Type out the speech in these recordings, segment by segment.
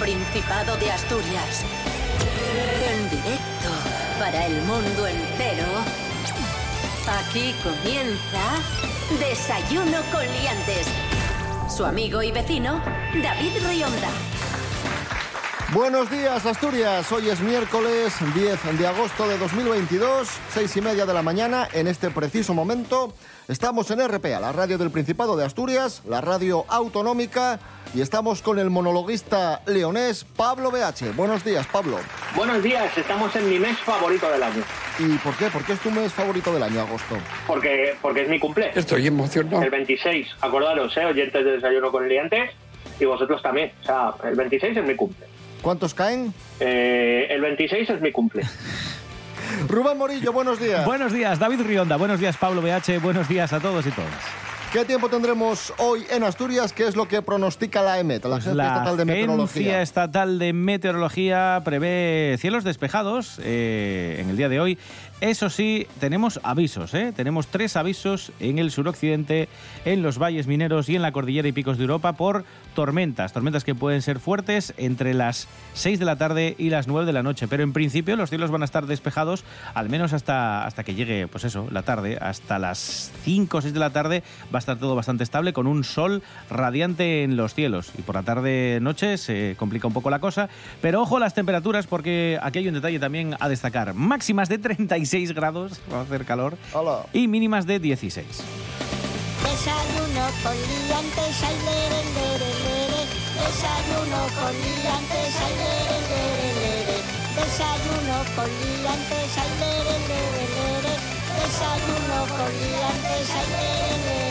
Principado de Asturias. En directo para el mundo entero. Aquí comienza Desayuno con Liantes. Su amigo y vecino, David Rionda. Buenos días, Asturias. Hoy es miércoles 10 de agosto de 2022, seis y media de la mañana. En este preciso momento estamos en RPA, la radio del Principado de Asturias, la radio autonómica, y estamos con el monologuista leonés Pablo BH. Buenos días, Pablo. Buenos días, estamos en mi mes favorito del año. ¿Y por qué? ¿Por qué es tu mes favorito del año, agosto? Porque, porque es mi cumple. Estoy emocionado. El 26, acordaros, ¿eh? oyentes de desayuno con liantes, y vosotros también. O sea, el 26 es mi cumple. ¿Cuántos caen? Eh, el 26 es mi cumple. Rubén Morillo, buenos días. Buenos días, David Rionda. Buenos días, Pablo BH. Buenos días a todos y todas. ¿Qué tiempo tendremos hoy en Asturias? ¿Qué es lo que pronostica la EMET, la Agencia La Estatal de Meteorología? Agencia Estatal de Meteorología prevé cielos despejados eh, en el día de hoy. Eso sí, tenemos avisos, ¿eh? Tenemos tres avisos en el suroccidente, en los valles mineros y en la cordillera y picos de Europa por tormentas. Tormentas que pueden ser fuertes entre las 6 de la tarde y las 9 de la noche. Pero en principio los cielos van a estar despejados al menos hasta, hasta que llegue, pues eso, la tarde. Hasta las 5 o 6 de la tarde va a estar todo bastante estable con un sol radiante en los cielos. Y por la tarde-noche se complica un poco la cosa. Pero ojo a las temperaturas porque aquí hay un detalle también a destacar. Máximas de 36 grados, va a hacer calor, Hola. y mínimas de 16. Desayuno con liantes, ay, lere, lere, lere. Desayuno con liantes, ay, lere, lere, lere. Desayuno con liantes, ay, lere, lere, lere. Desayuno con liantes, ay, lere, lere, lere.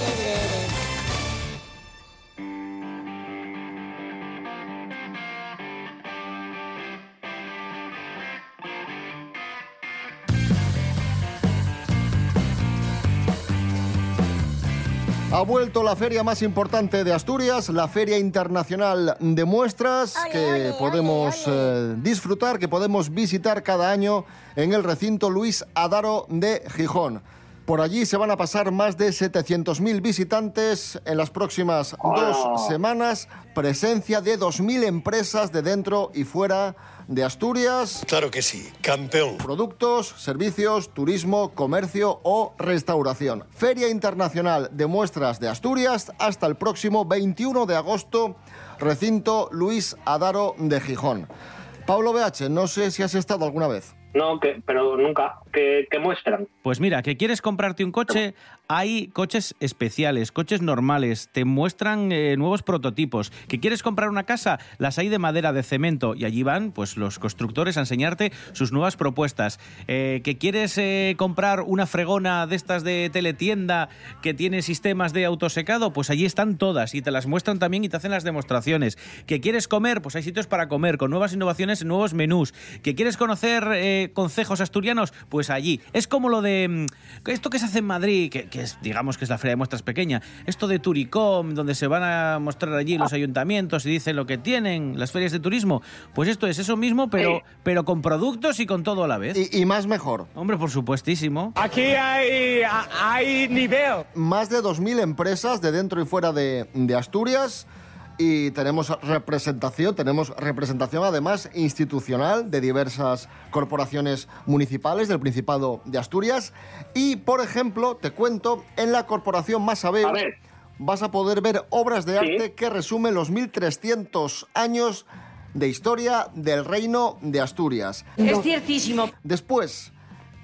Ha vuelto la feria más importante de Asturias, la Feria Internacional de Muestras, Ole, que ole, podemos ole, eh, disfrutar, que podemos visitar cada año en el recinto Luis Adaro de Gijón. Por allí se van a pasar más de 700.000 visitantes en las próximas dos semanas, presencia de 2.000 empresas de dentro y fuera de Asturias, Claro que sí, campeón. productos, servicios, turismo, comercio o restauración. Feria Internacional de Muestras de Asturias hasta el próximo 21 de agosto, recinto Luis Adaro de Gijón. Pablo BH, no sé si has estado alguna vez. No, que, pero nunca. Que muestran? Pues mira, que quieres comprarte un coche, hay coches especiales, coches normales, te muestran eh, nuevos prototipos. Que quieres comprar una casa, las hay de madera, de cemento, y allí van pues los constructores a enseñarte sus nuevas propuestas. Eh, que quieres eh, comprar una fregona de estas de teletienda que tiene sistemas de autosecado, pues allí están todas y te las muestran también y te hacen las demostraciones. Que quieres comer, pues hay sitios para comer, con nuevas innovaciones, nuevos menús. Que quieres conocer eh, concejos asturianos, pues allí. Es como lo de mm, esto que se hace en Madrid, que, que es, digamos que es la feria de muestras pequeña, esto de Turicom, donde se van a mostrar allí los ayuntamientos y dicen lo que tienen, las ferias de turismo. Pues esto es eso mismo, pero, pero con productos y con todo a la vez. Y, y más mejor, Hombre, por supuestísimo. Aquí hay, hay nivel. más de 2.000 empresas de dentro y fuera de, de Asturias y tenemos representación, tenemos representación además institucional de diversas corporaciones municipales del Principado de Asturias y, por ejemplo, te cuento, en la corporación Masabeu A ver. vas a poder ver obras de Sí. arte que resumen los 1.300 años de historia del Reino de Asturias. Es ciertísimo. Después,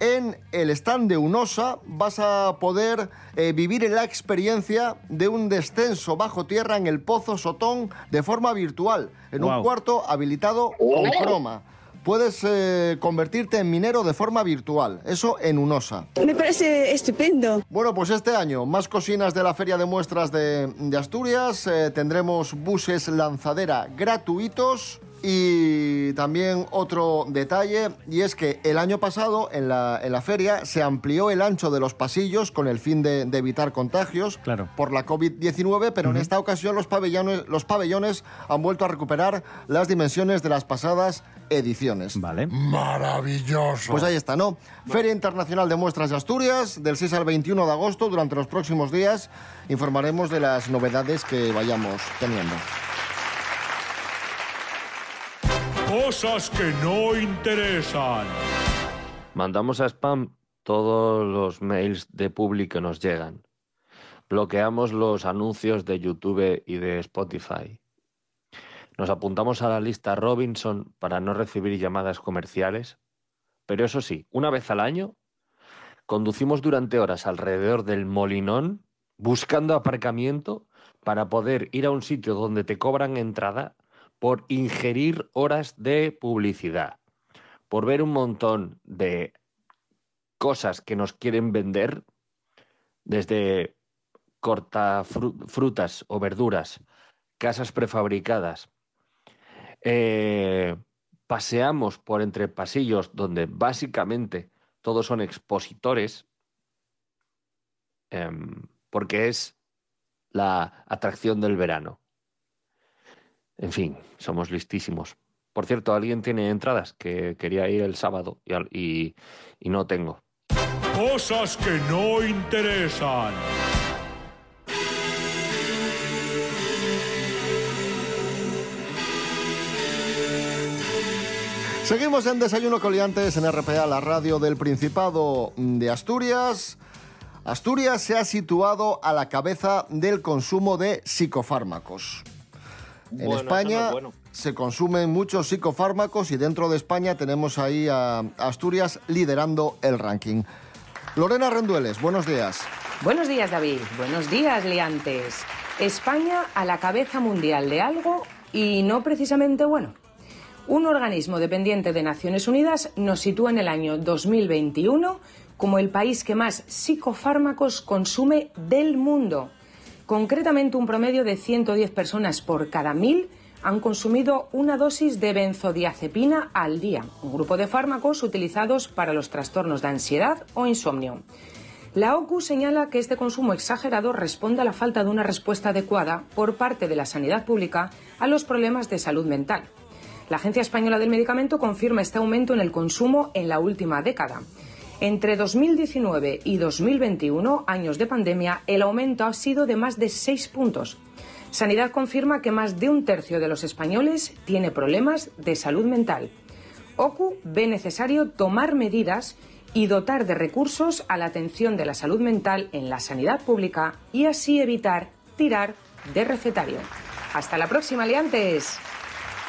en el stand de UNOSA vas a poder eh, vivir la experiencia de un descenso bajo tierra en el Pozo Sotón de forma virtual, en un Guau. cuarto habilitado con croma. Puedes eh, convertirte en minero de forma virtual, eso en UNOSA. Me parece estupendo. Bueno, pues este año, más cocinas de la Feria de Muestras de, de Asturias. eh, tendremos buses lanzadera gratuitos. Y también otro detalle, y es que el año pasado en la, en la feria se amplió el ancho de los pasillos con el fin de, de evitar contagios Claro. por la COVID-19, pero en esta ocasión los pabellones, los pabellones han vuelto a recuperar las dimensiones de las pasadas ediciones. Vale. Maravilloso. Pues ahí está, ¿no? Feria Internacional de Muestras de Asturias, del 6 al 21 de agosto. Durante los próximos días informaremos de las novedades que vayamos teniendo. Cosas que no interesan. Mandamos a spam todos los mails de Publi que nos llegan. Bloqueamos los anuncios de YouTube y de Spotify. Nos apuntamos a la lista Robinson para no recibir llamadas comerciales. Pero eso sí, una vez al año, conducimos durante horas alrededor del Molinón buscando aparcamiento para poder ir a un sitio donde te cobran entrada por ingerir horas de publicidad, por ver un montón de cosas que nos quieren vender, desde corta frutas o verduras, casas prefabricadas. Eh, paseamos por entre pasillos donde básicamente todos son expositores, em, porque es la atracción del verano. En fin, somos listísimos. Por cierto, alguien tiene entradas que quería ir el sábado y, y no tengo. Cosas que no interesan. Seguimos en Desayuno Coliantes en RPA, la radio del Principado de Asturias. Asturias se ha situado a la cabeza del consumo de psicofármacos. En España se consumen muchos psicofármacos y dentro de España tenemos ahí a Asturias liderando el ranking. Lorena Rendueles, buenos días. Buenos días, David. Buenos días, liantes. España a la cabeza mundial de algo y no precisamente bueno. Un organismo dependiente de Naciones Unidas nos sitúa en el año 2021 como el país que más psicofármacos consume del mundo. Concretamente, un promedio de 110 personas por cada mil han consumido una dosis de benzodiazepina al día, un grupo de fármacos utilizados para los trastornos de ansiedad o insomnio. La OCU señala que este consumo exagerado responde a la falta de una respuesta adecuada por parte de la sanidad pública a los problemas de salud mental. La Agencia Española del Medicamento confirma este aumento en el consumo en la última década. Entre 2019 y 2021, años de pandemia, el aumento ha sido de más de seis puntos. Sanidad confirma que más de un tercio de los españoles tiene problemas de salud mental. OCU ve necesario tomar medidas y dotar de recursos a la atención de la salud mental en la sanidad pública y así evitar tirar de recetario. Hasta la próxima, liantes.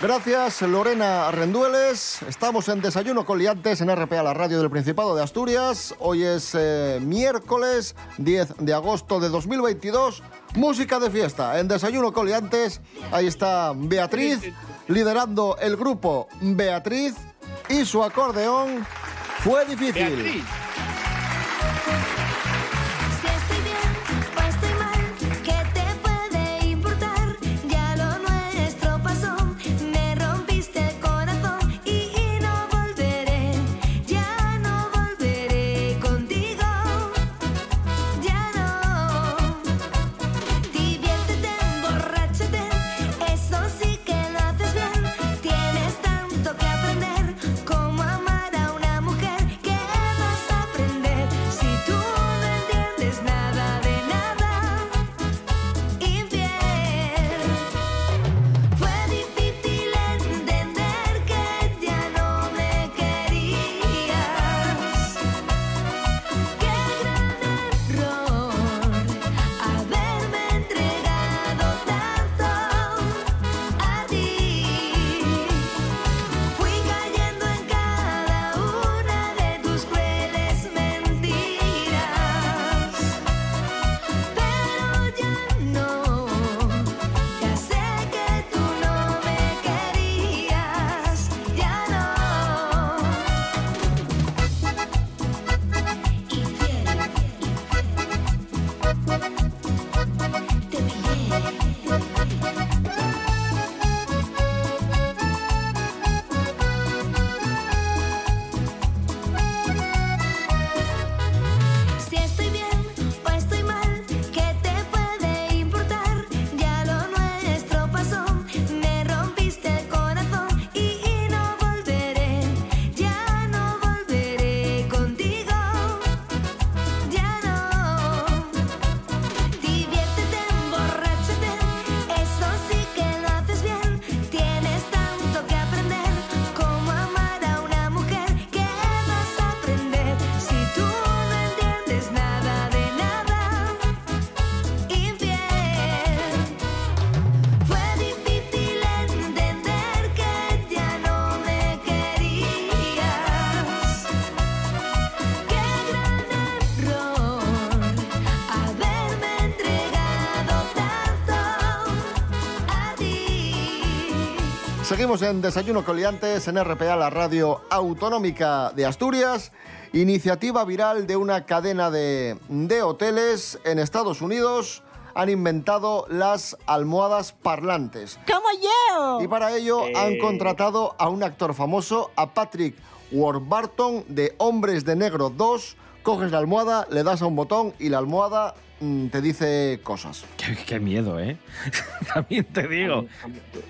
Gracias, Lorena Rendueles. Estamos en Desayuno con Liantes en RPA, la radio del Principado de Asturias. Hoy es eh, miércoles 10 de agosto de 2022. Música de fiesta en Desayuno con Liantes. Ahí está Beatriz liderando el grupo Beatriz y su acordeón fue difícil. Seguimos en Desayuno Coliantes en RPA, la radio autonómica de Asturias. Iniciativa viral de una cadena de, de hoteles en Estados Unidos. Han inventado las almohadas parlantes. ¡Como yo! Y para ello Eh. han contratado a un actor famoso, a Patrick Warburton, de Hombres de Negro 2. Coges la almohada, le das a un botón y la almohada te dice cosas. Qué, qué miedo, ¿eh? También te digo.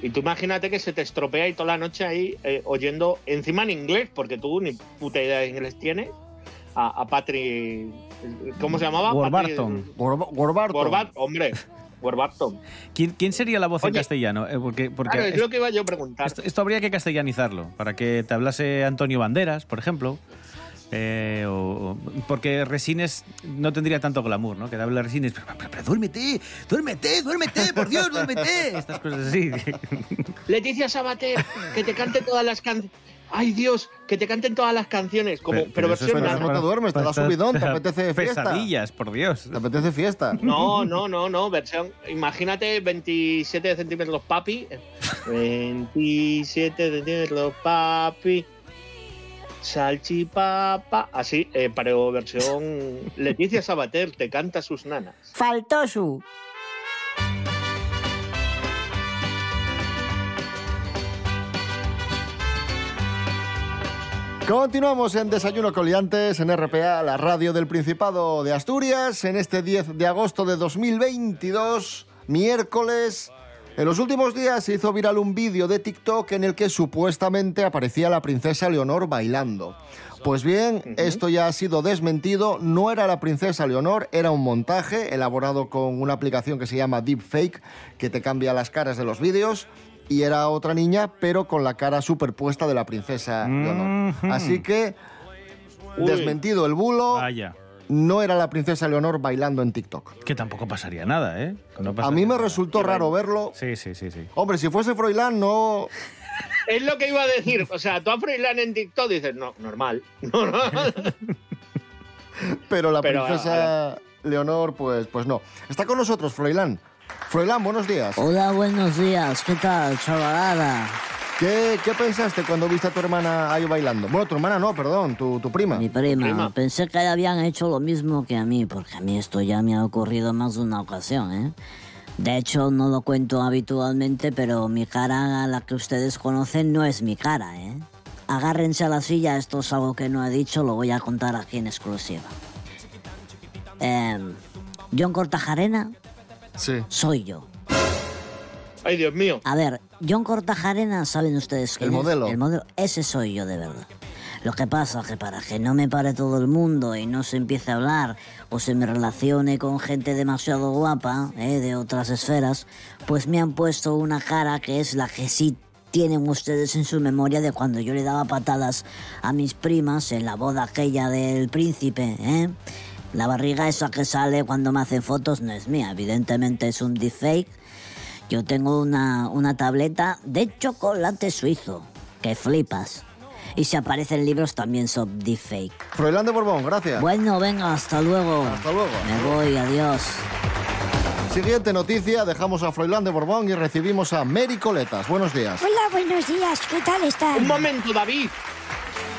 Y tú imagínate que se te estropea y toda la noche ahí eh, oyendo, encima en inglés, porque tú ni puta idea de inglés tienes, a, a Patrick. ¿Cómo se llamaba? Warburton. Warb- Warburton. Warburton, hombre. Warburton. ¿Quién, quién sería la voz en castellano? Eh, porque porque Claro, es es- lo que iba yo a preguntar. esto, esto habría que castellanizarlo, para que te hablase Antonio Banderas, por ejemplo. Eh, o- o- porque Resines no tendría tanto glamour, ¿no? Que te hable Resines, pero, pero- pero duérmete, duérmete, duérmete, por Dios, duérmete. Estas cosas así. Leticia Sabater, que te cante todas las canciones. Ay Dios, que te canten todas las canciones, como, pero, es versión para- nana. no te duermes, te da para- subidón, te para- apetece fiesta. Pesadillas, por Dios. ¿Te apetece fiesta? No, no, no, no, versión. Imagínate 27 centímetros papi. 27 centímetros papi. Salchipapa. Así, eh, pero versión Leticia Sabater te canta sus nanas. Faltó su. Continuamos en Desayuno Coliantes en RPA, la radio del Principado de Asturias, en este 10 de agosto de 2022, miércoles. En los últimos días se hizo viral un vídeo de TikTok en el que supuestamente aparecía la princesa Leonor bailando. Pues bien, esto ya ha sido desmentido, no era la princesa Leonor, era un montaje elaborado con una aplicación que se llama Deepfake, que te cambia las caras de los vídeos, y era otra niña, pero con la cara superpuesta de la princesa Leonor. Así que, Uy. desmentido el bulo, Vaya. No era la princesa Leonor bailando en TikTok. Que tampoco pasaría nada, ¿eh? No A mí me nada. resultó raro verlo. Sí, sí, sí, sí. Hombre, si fuese Froilán, no... Es lo que iba a decir. O sea, tú a Froilán en TikTok dices, no, normal. normal. Pero la Pero, princesa Leonor, pues, pues no. Está con nosotros, Froilán. Froilán, buenos días. Hola, buenos días. ¿Qué tal, chavalada? ¿Qué, qué pensaste cuando viste a tu hermana ahí bailando? Bueno, tu hermana no, perdón, tu, tu prima. Mi prima, prima. pensé que habían hecho lo mismo que a mí, porque a mí esto ya me ha ocurrido más de una ocasión, ¿eh? De hecho, no lo cuento habitualmente, pero mi cara, la que ustedes conocen, no es mi cara, ¿eh? Agárrense a la silla, esto es algo que no he dicho, lo voy a contar aquí en exclusiva. Em, John Cortajarena Sí. soy yo. Ay, Dios mío. A ver, John Cortajarena, ¿saben ustedes quién El es? modelo. El modelo. Ese soy yo de verdad. Lo que pasa que para que no me pare todo el mundo y no se empiece a hablar o se me relacione con gente demasiado guapa, ¿eh? de otras esferas, pues me han puesto una cara que es la que sí tienen ustedes en su memoria de cuando yo le daba patadas a mis primas en la boda aquella del príncipe, ¿eh? La barriga esa que sale cuando me hacen fotos no es mía, evidentemente es un deepfake. Yo tengo una, una tableta de chocolate suizo, que flipas. Y si aparecen libros también son deepfake. Froilán de Borbón, gracias. Bueno, venga, hasta luego. Hasta luego. Me voy, adiós. Siguiente noticia, dejamos a Froilán de Borbón y recibimos a Mary Coletas. Buenos días. Hola, buenos días. ¿Qué tal están? Un momento, David.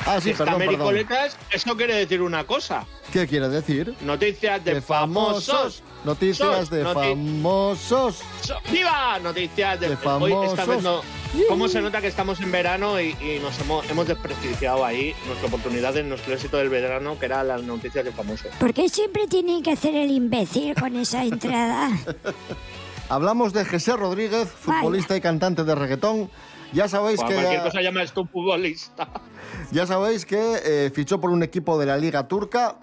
Ah, sí, Está perdón, perdón. Mericoletas, eso quiere decir una cosa. ¿Qué quiere decir? Noticias de, famosos. Noticias Sos, de noti- famosos. So- ¡Viva! Noticias de, De Hoy esta famosos. vez no. ¿Cómo se nota que estamos en verano y, y nos hemos, hemos desprestigiado ahí nuestra oportunidad en nuestro éxito del verano, que era las noticias de famosos? ¿Por qué siempre tienen que hacer el imbécil con esa entrada? Hablamos de José Rodríguez, futbolista y cantante de reggaetón. Ya sabéis Para que cualquier cosa llamas tú futbolista. ya sabéis que eh, fichó por un equipo de la Liga Turca,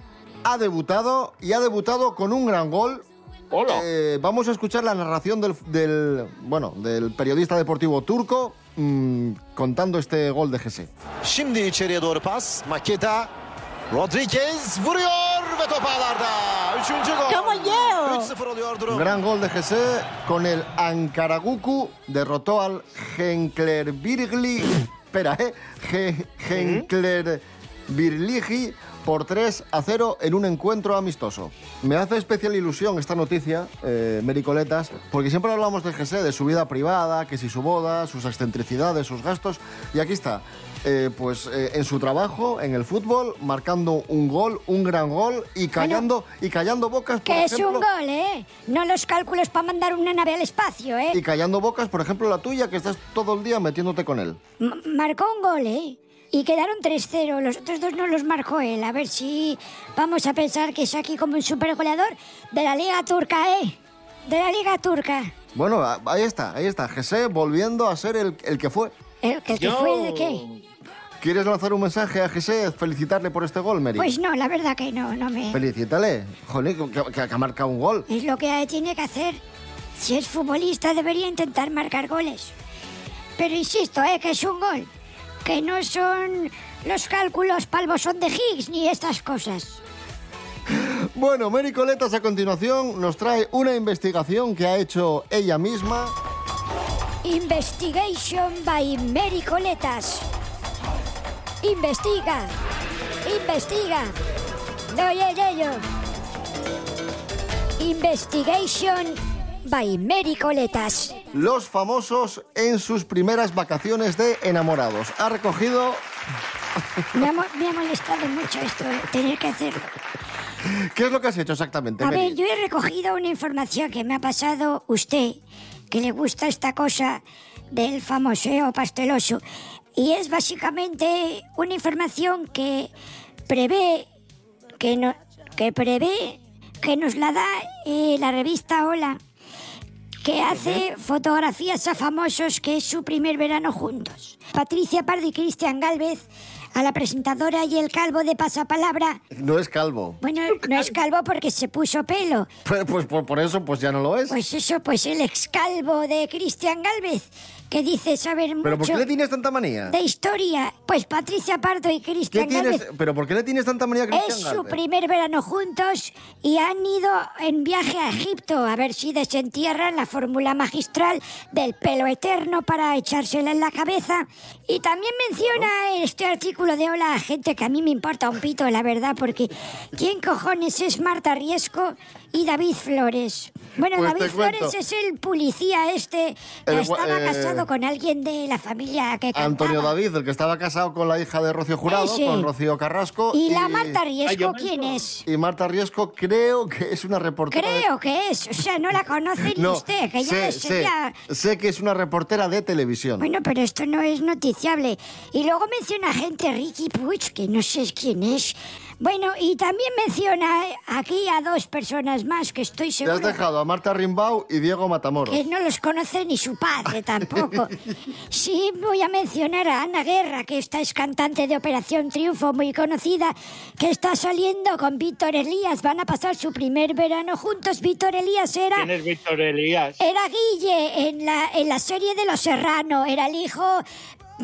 ha debutado y ha debutado con un gran gol. Hola. Eh, vamos a escuchar la narración del, del, bueno, del periodista deportivo turco mm, contando este gol de Jesse. Şimdi içeriye doğru pas. Maketa. Rodriguez vuruyor ve top ağlarda. Üçüncü gol. ¡Como yo! 3-0 oluyor Un durum. gran gol de Jesse con el Ankaraguku derrotó al Genkler Birgli. Espera, ¿eh? Genkler Birligi por 3 a 0 en un encuentro amistoso. Me hace especial ilusión esta noticia, eh, Mericoletas, porque siempre hablamos de José, de su vida privada, que si su boda, sus excentricidades, sus gastos, y aquí está. Eh, pues eh, en su trabajo, en el fútbol, marcando un gol, un gran gol y callando, y callando bocas, por Que es ejemplo, un gol, ¿eh? No los cálculos para mandar una nave al espacio, ¿eh? y callando bocas, por ejemplo, la tuya, que estás todo el día metiéndote con él. M- marcó un gol, ¿eh? Y quedaron 3-0. Los otros dos no los marcó él. A ver si vamos a pensar que es aquí como un super goleador de la Liga Turca, ¿eh? De la Liga Turca. Bueno, ahí está, ahí está. José volviendo a ser el, el que fue. ¿El, que el que Yo- fue de qué? ¿Quieres lanzar un mensaje a José, felicitarle por este gol, Mary? Pues no, la verdad que no, no me... Felicítale. Joder, que, que- que ha marcado un gol. Es lo que tiene que hacer. Si es futbolista debería intentar marcar goles. Pero insisto, ¿eh? Que es un gol. Que no son los cálculos palvosón de Higgs ni estas cosas. Bueno, Mary Coletas a continuación nos trae una investigación que ha hecho ella misma. Investigation by Mary Coletas. Investiga. Investiga. No, oye, yo. Investigation by Mary Coletas. Los famosos en sus primeras vacaciones de enamorados. Ha recogido... Me ha, mo- me ha molestado mucho esto, eh, tener que hacerlo. ¿Qué es lo que has hecho exactamente, A Mary? ver, yo he recogido una información que me ha pasado usted, que le gusta esta cosa del famoseo pasteloso. Y es básicamente una información que prevé, que, no, que prevé, que nos la da eh, la revista Hola, que hace fotografías a famosos que es su primer verano juntos. Patricia Pardo y Cristian Galvez, a la presentadora y el calvo de Pasapalabra, No es calvo. bueno, no es calvo porque se puso pelo. Pues, pues por, por eso pues ya no lo es. Pues eso, pues el ex calvo de Cristian Galvez, que dice saber ¿Pero por mucho qué le tienes tanta manía? de historia. Pues Patricia Pardo y ¿Qué Cristian tienes? Galvez ¿Pero por qué le tienes tanta manía a Cristian es su primer verano juntos y han ido en viaje a Egipto a ver si desentierran la fórmula magistral del pelo eterno para echársela en la cabeza. Y también menciona este artículo de Hola gente que a mí me importa un pito, la verdad, porque ¿quién cojones es Marta Riesco y David Flores? Bueno, Pues David. Flores es el policía este que El estaba eh, casado con alguien de la familia que cantaba. Antonio David, el que estaba casado con la hija de Rocío Jurado, Ese. con Rocío Carrasco. ¿Y la Marta Riesco quién es? Y Marta Riesco creo que es una reportera. de- Creo que es, o sea, no la conoce ni No, usted, que ya sé, sé, sé que es una reportera de televisión. Bueno, pero esto no es noticiable. Y luego menciona gente, Ricky Puig, que no sé quién es. Bueno, y también menciona aquí a dos personas más que estoy Te has seguro dejado a Marta Rimbau y Diego Matamoros. que no los conoce ni su padre tampoco. Sí, voy a mencionar a Ana Guerra, que esta es cantante de Operación Triunfo, muy conocida, que está saliendo con Víctor Elías. Van a pasar su primer verano juntos. Víctor Elías era... ¿Quién es Víctor Elías? Era Guille en la, en la serie de Los Serrano, era el hijo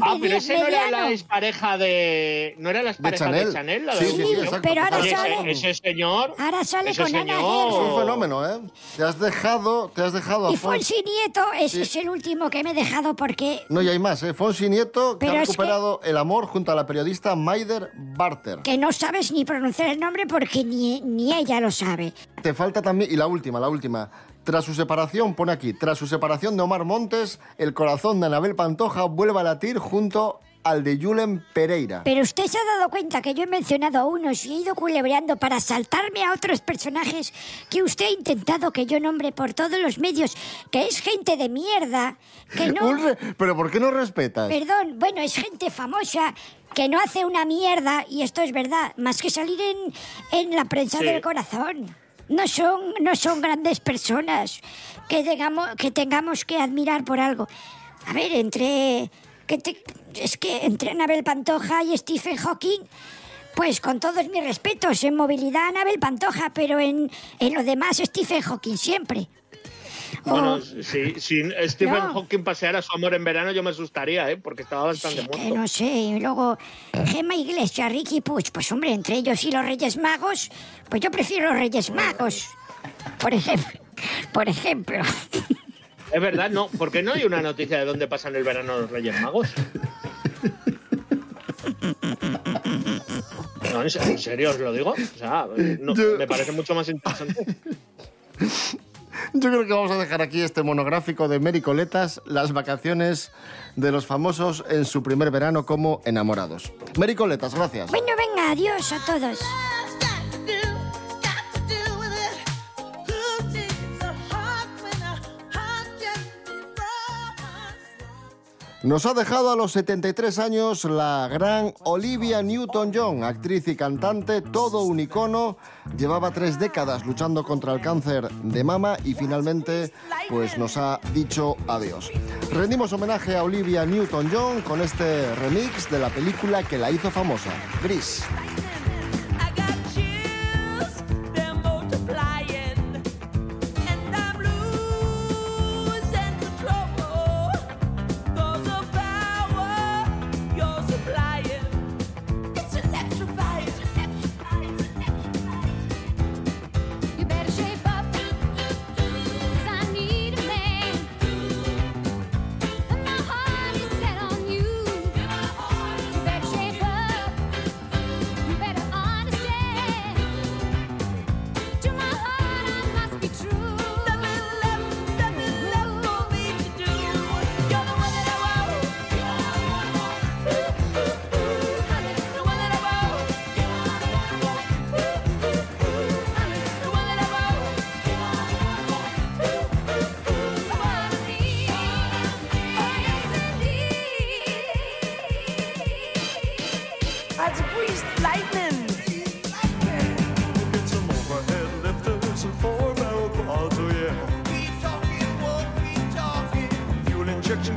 Ah, pero ese no era mediano. la expareja de. ¿No era la expareja de Chanel. Chanel? la Sí, de sí, sí, exacto. pero ahora Oye, ese- sale- ese, señor. Ahora sale ese con Ana señor- Es un fenómeno, ¿eh? Te has dejado, te has dejado Y Fons- Fonsi Nieto, ese es el último que me he dejado porque... No, y hay más, ¿eh? Fonsi Nieto, que ha es que- recuperado el amor junto a la periodista Maider Barter. Que no sabes ni pronunciar el nombre porque ni, ni ella lo sabe. Te falta también, y la última, la última. Tras su separación, pone aquí, tras su separación de Omar Montes, el corazón de Anabel Pantoja vuelve a latir junto al de Julen Pereira. Pero usted se ha dado cuenta que yo he mencionado a unos y he ido culebreando para saltarme a otros personajes que usted ha intentado que yo nombre por todos los medios, que es gente de mierda, que no... ¿Pero por qué no respetas? Perdón, bueno, es gente famosa que no hace una mierda, y esto es verdad, más que salir en, en la prensa Sí. del corazón. No son, no son grandes personas que tengamos, que tengamos que admirar por algo. A ver, entre... Que te- es que entre Anabel Pantoja y Stephen Hawking, pues con todos mis respetos, en movilidad Anabel Pantoja, pero en, en lo demás Stephen Hawking siempre. Bueno, si, si Stephen No. Hawking paseara su amor en verano, yo me asustaría, ¿eh? Porque estaba bastante Que muerto. no sé, y luego Gemma Iglesias, Ricky Puig, pues hombre, entre ellos y los Reyes Magos, pues yo prefiero los Reyes Magos. Por ejemplo, por ejemplo. Es verdad, no. ¿Por qué no hay una noticia de dónde pasan el verano los Reyes Magos? No, en se- en serio os lo digo. O sea, no, me parece mucho más interesante. Yo creo que vamos a dejar aquí este monográfico de Mericoletas, las vacaciones de los famosos en su primer verano como enamorados. Mericoletas, gracias. Bueno, venga, adiós a todos. Nos ha dejado a los 73 años la gran Olivia Newton-John, actriz y cantante, todo un icono. Llevaba tres décadas luchando contra el cáncer de mama y finalmente pues nos ha dicho adiós. Rendimos homenaje a Olivia Newton-John con este remix de la película que la hizo famosa, Gris.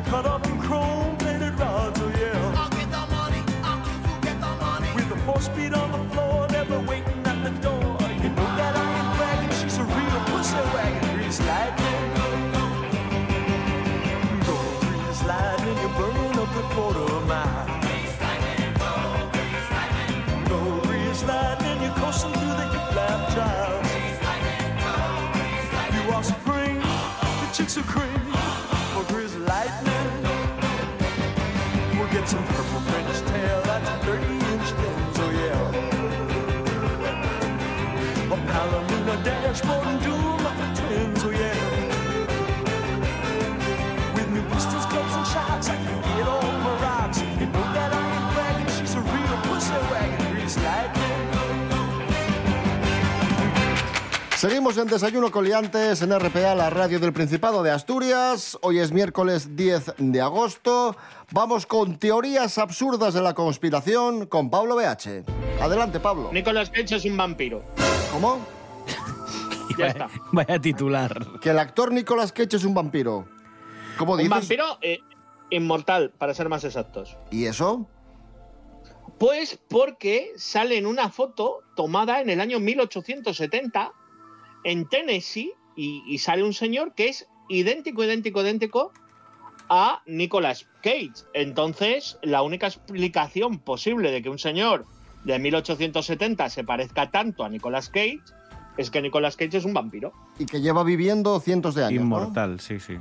Cut up in chrome plated rods, oh yeah. I'll get the money, I'll get the money. With the four speed on the floor, never waiting at the door. You know that I ain't bragging, she's a real pussy wagon. Grease lightning. Go grease lightning, you're burning up the quarter mile. Go grease lightning, you're coursing through the hip lap trials. You are supreme, the chicks are cream dashboard and doom of the twins, oh yeah. With new pistons, clubs, and shocks, I can get on my rocks. You know that I ain't bragging, she's a real pussy wagon, grease lightning. Seguimos en Desayuno Coliantes en RPA, la radio del Principado de Asturias. Hoy es miércoles 10 de agosto. Vamos con teorías absurdas de la conspiración con Pablo BH. Adelante, Pablo. Nicolas Cage es un vampiro. ¿Cómo? Ya está. Vaya titular. Que el actor Nicolas Cage es un vampiro. ¿Cómo Un dices? vampiro eh, inmortal, para ser más exactos. ¿Y eso? Pues porque sale en una foto tomada en el año 1870 en Tennessee y, y sale un señor que es idéntico, idéntico, idéntico a Nicolas Cage. Entonces, la única explicación posible de que un señor de 1870 se parezca tanto a Nicolas Cage es que Nicolas Cage es un vampiro. Y que lleva viviendo cientos de años. ¿no? Inmortal, sí, sí.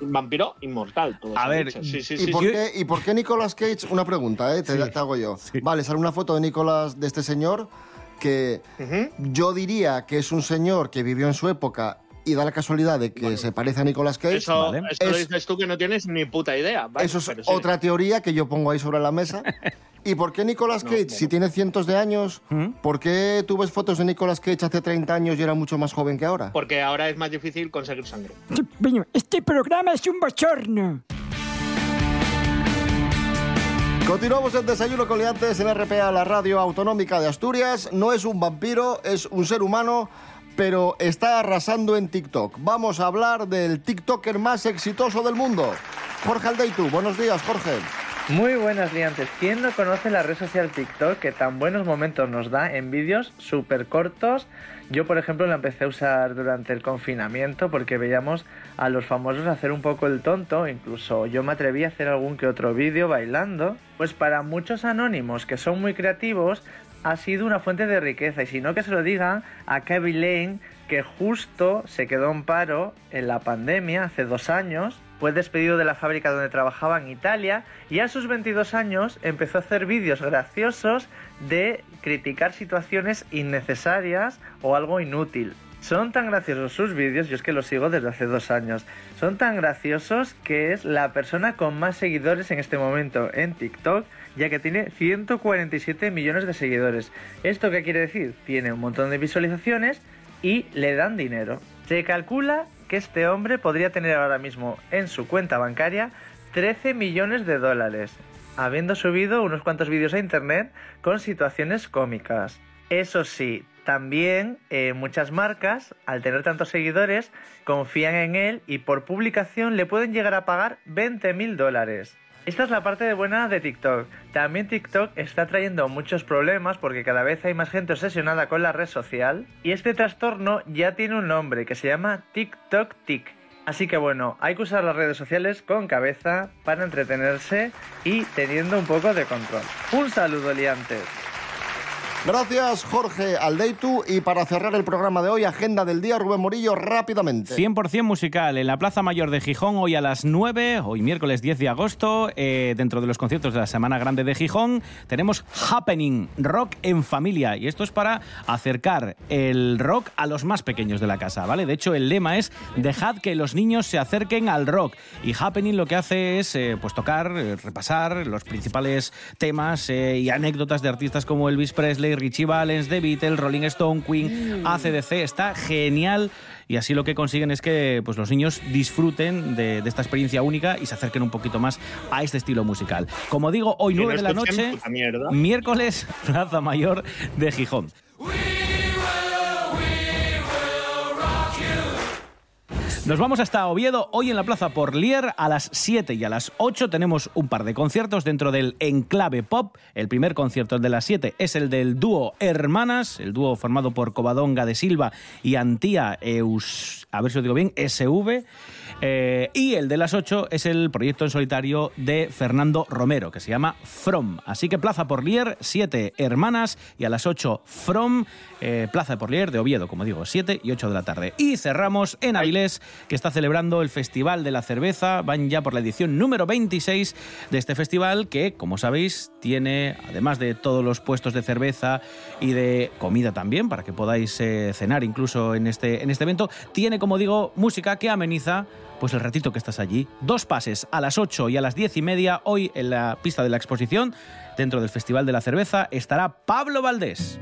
Un vampiro inmortal. todo A ver, sí, sí, ¿Y, sí, por sí. qué, ¿Y por qué Nicolas Cage? Una pregunta, ¿eh? te, Sí. te hago yo. Vale, sale una foto de Nicolas, de este señor, que yo diría que es un señor que vivió en su época y da la casualidad de que se parece a Nicolas Cage. Eso, Vale. esto Es- dices tú que no tienes ni puta idea. Vale, Eso es sí. otra teoría que yo pongo ahí sobre la mesa. ¿Y por qué Nicolas No, Cage, no. si tiene cientos de años, por qué tú ves fotos de Nicolas Cage hace 30 años y era mucho más joven que ahora? Porque ahora es más difícil conseguir sangre. Este programa es un bochorno. Continuamos en Desayuno Coleantes en RPA, la radio autonómica de Asturias. No es un vampiro, es un ser humano, pero está arrasando en TikTok. Vamos a hablar del TikToker más exitoso del mundo. Jorge Aldeitu, buenos días, Jorge. Muy buenas liantes. ¿Quién no conoce la red social TikTok que tan buenos momentos nos da en vídeos súper cortos? Yo, por ejemplo, la empecé a usar durante el confinamiento porque veíamos a los famosos hacer un poco el tonto. Incluso yo me atreví a hacer algún que otro vídeo bailando. Pues para muchos anónimos que son muy creativos, ha sido una fuente de riqueza. Y si no, que se lo digan a Kevin Lane, que justo se quedó en paro en la pandemia hace dos años fue despedido de la fábrica donde trabajaba en Italia y a sus 22 años empezó a hacer vídeos graciosos de criticar situaciones innecesarias o algo inútil. Son tan graciosos sus vídeos, yo es que los sigo desde hace dos años, son tan graciosos que es la persona con más seguidores en este momento en TikTok, ya que tiene 147 millones de seguidores. ¿Esto qué quiere decir? Tiene un montón de visualizaciones y le dan dinero. Se calcula que este hombre podría tener ahora mismo en su cuenta bancaria 13 millones de dólares, habiendo subido unos cuantos vídeos a internet con situaciones cómicas. Eso sí, también eh, muchas marcas, al tener tantos seguidores, confían en él y por publicación le pueden llegar a pagar 20 mil dólares. Esta es la parte de buena de TikTok. También TikTok está trayendo muchos problemas porque cada vez hay más gente obsesionada con la red social y este trastorno ya tiene un nombre que se llama TikTok Tic. Así que bueno, hay que usar las redes sociales con cabeza para entretenerse y teniendo un poco de control. Un saludo, liantes. Gracias, Jorge Aldeitu. Y para cerrar el programa de hoy, agenda del día, Rubén Morillo, rápidamente. 100% musical en la Plaza Mayor de Gijón hoy a las 9, hoy miércoles 10 de agosto, eh, dentro de los conciertos de la Semana Grande de Gijón, tenemos Happening, rock en familia. Y esto es para acercar el rock a los más pequeños de la casa, ¿vale? De hecho, el lema es dejad que los niños se acerquen al rock. Y Happening lo que hace es eh, pues tocar, eh, repasar los principales temas y anécdotas de artistas como Elvis Presley, Richie Valens, The Beatles, Rolling Stone, Queen, ACDC. Está genial y así lo que consiguen es que pues, los niños disfruten de, de esta experiencia única y se acerquen un poquito más a este estilo musical. Como digo, hoy Que no 9 de la noche, miércoles, Plaza Mayor de Gijón. Nos vamos hasta Oviedo. Hoy en la Plaza Porlier a las 7 y a las 8 tenemos un par de conciertos dentro del Enclave Pop. El primer concierto de las 7 es el del dúo Hermanas, el dúo formado por Covadonga de Silva y Antía Eus, a ver si lo digo bien, SV. Eh, y el de las 8 es el proyecto en solitario de Fernando Romero, que se llama From. Así que Plaza Porlier, 7 hermanas, y a las 8 From, eh, Plaza de Porlier de Oviedo, como digo, 7 y 8 de la tarde. Y cerramos en Avilés, que está celebrando el Festival de la Cerveza. Van ya por la edición número 26 de este festival, que, como sabéis, tiene, además de todos los puestos de cerveza y de comida también, para que podáis eh, cenar incluso en este, en este evento, tiene, como digo, música que ameniza pues el ratito que estás allí. Dos pases a las 8 y a las 10 y media hoy en la pista de la exposición, dentro del Festival de la Cerveza, estará Pablo Valdés.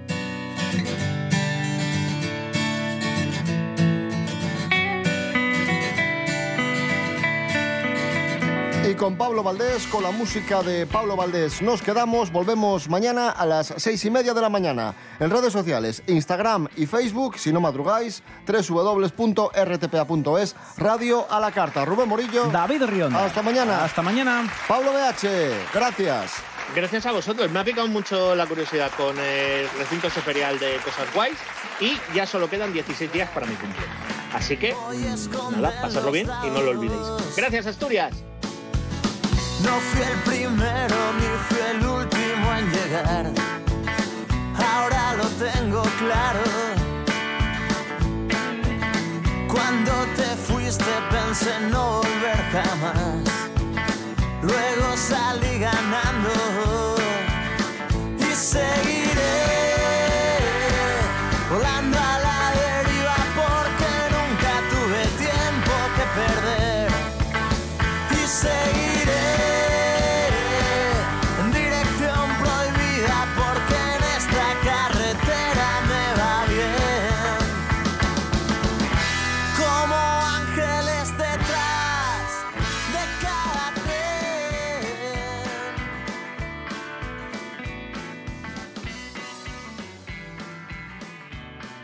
Y con Pablo Valdés, con la música de Pablo Valdés, nos quedamos. Volvemos mañana a las seis y media de la mañana. En redes sociales, Instagram y Facebook, si no madrugáis, www.rtpa.es, radio a la carta. Rubén Morillo. David Rionda. Hasta mañana. Hasta mañana. Pablo BH, gracias. Gracias a vosotros. Me ha picado mucho la curiosidad con el recinto superial de Cosas Guays y ya solo quedan 16 días para mi cumpleaños. Así que, nada, pasadlo bien y no lo olvidéis. Gracias, Asturias. No fui el primero ni fui el último en llegar. Ahora lo tengo claro. Cuando te fuiste pensé no volver jamás. Luego salí ganando y seguí.